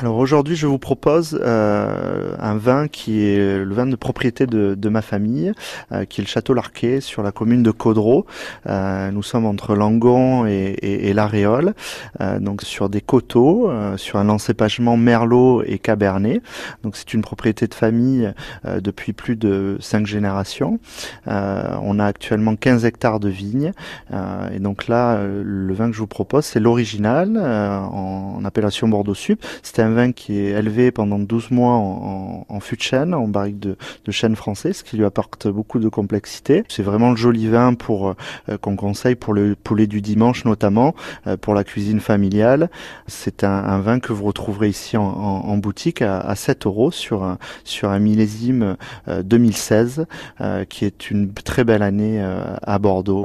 Alors aujourd'hui, je vous propose euh, un vin qui est le vin de propriété de, de ma famille, euh, qui est le Château Larquet sur la commune de Caudreau. Euh, nous sommes entre Langon et, et, et l'Aréole, euh, donc sur des coteaux, euh, sur un encépagement Merlot et Cabernet. Donc c'est une propriété de famille euh, depuis plus de cinq générations. on a actuellement 15 hectares de vignes et donc là, le vin que je vous propose, c'est l'original en, en appellation Bordeaux Sup. Un vin qui est élevé pendant 12 mois en, en, en fût de chêne, en barrique de, chêne français, ce qui lui apporte beaucoup de complexité. C'est vraiment le joli vin pour euh, qu'on conseille pour le poulet du dimanche notamment, euh, pour la cuisine familiale. C'est un, vin que vous retrouverez ici en, boutique à, à, 7 euros sur un, sur un millésime 2016, euh, qui est une très belle année à Bordeaux.